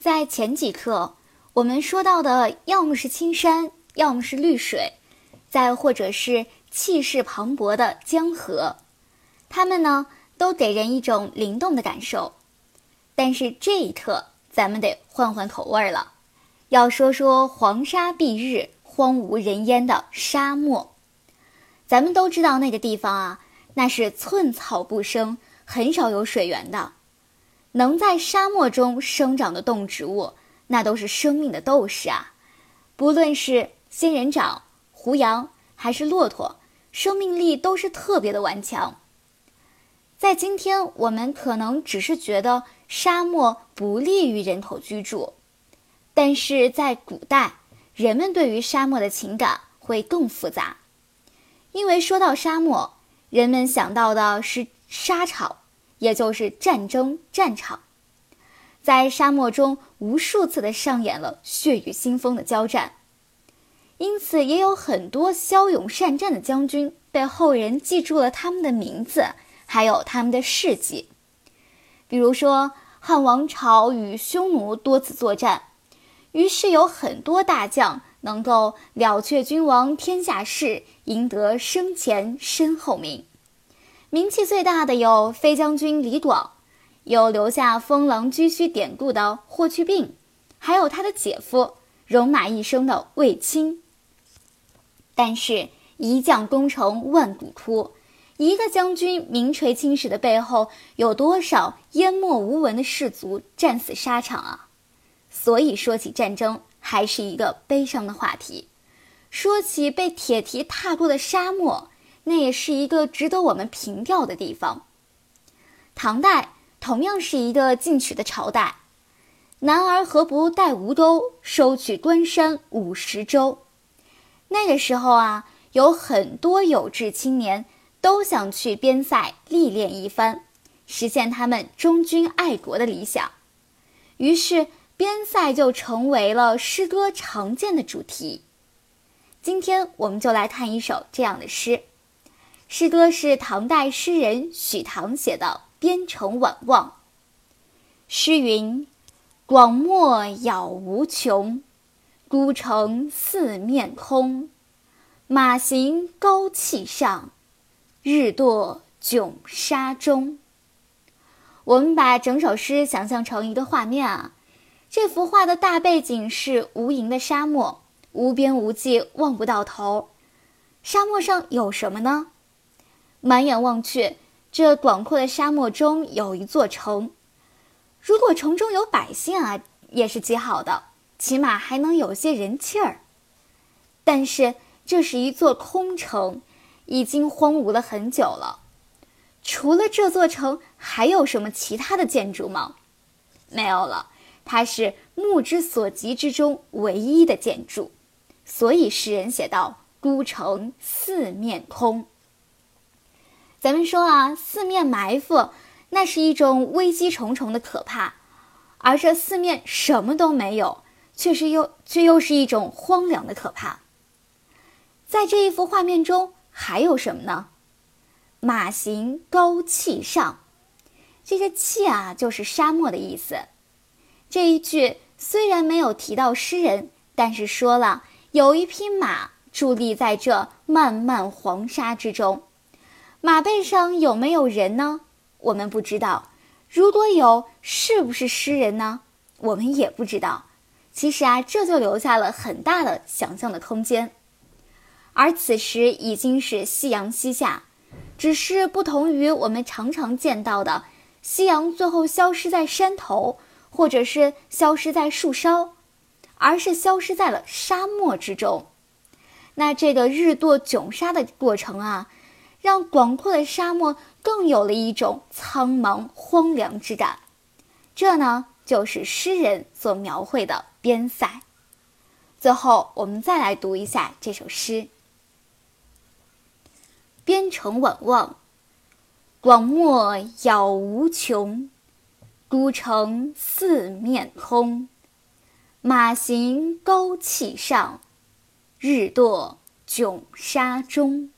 在前几课，我们说到的要么是青山，要么是绿水，再或者是气势磅礴的江河，它们呢都给人一种灵动的感受。但是这一课，咱们得换换口味了，要说说黄沙蔽日、荒无人烟的沙漠。咱们都知道那个地方啊，那是寸草不生，很少有水源的。能在沙漠中生长的动植物，那都是生命的斗士啊！不论是仙人掌、胡杨还是骆驼，生命力都是特别的顽强。在今天，我们可能只是觉得沙漠不利于人口居住，但是在古代，人们对于沙漠的情感会更复杂，因为说到沙漠，人们想到的是沙场。也就是战争战场，在沙漠中无数次的上演了血雨腥风的交战，因此也有很多骁勇善战的将军被后人记住了他们的名字，还有他们的事迹。比如说汉王朝与匈奴多次作战，于是有很多大将能够了却君王天下事，赢得生前身后名。名气最大的有飞将军李广，有留下“封狼居胥”典故的霍去病，还有他的姐夫戎马一生的卫青。但是，一将功成万骨枯，一个将军名垂青史的背后，有多少淹没无闻的士卒战死沙场啊？所以说起战争，还是一个悲伤的话题。说起被铁蹄踏过的沙漠。那也是一个值得我们凭吊的地方。唐代同样是一个进取的朝代，男儿何不带吴钩，收取关山五十州。那个时候啊，有很多有志青年都想去边塞历练一番，实现他们忠君爱国的理想。于是，边塞就成为了诗歌常见的主题。今天，我们就来看一首这样的诗。诗歌是唐代诗人许唐写的《边城晚望》。诗云：“广漠杳无穷，孤城四面空。马行高气上，日堕迥沙中。”我们把整首诗想象成一个画面啊，这幅画的大背景是无垠的沙漠，无边无际，望不到头。沙漠上有什么呢？满眼望去，这广阔的沙漠中有一座城。如果城中有百姓啊，也是极好的，起码还能有些人气儿。但是这是一座空城，已经荒芜了很久了。除了这座城，还有什么其他的建筑吗？没有了，它是目之所及之中唯一的建筑。所以诗人写道：“孤城四面空。”咱们说啊，四面埋伏，那是一种危机重重的可怕；而这四面什么都没有，却是又却又是一种荒凉的可怕。在这一幅画面中，还有什么呢？马行高气上，这个“气”啊，就是沙漠的意思。这一句虽然没有提到诗人，但是说了有一匹马伫立在这漫漫黄沙之中。马背上有没有人呢？我们不知道。如果有，是不是诗人呢？我们也不知道。其实啊，这就留下了很大的想象的空间。而此时已经是夕阳西下，只是不同于我们常常见到的夕阳最后消失在山头，或者是消失在树梢，而是消失在了沙漠之中。那这个日堕囧沙的过程啊。让广阔的沙漠更有了一种苍茫荒凉之感，这呢就是诗人所描绘的边塞。最后，我们再来读一下这首诗：《边城晚望》，广漠杳无穷，孤城四面空。马行高气上，日堕囧沙中。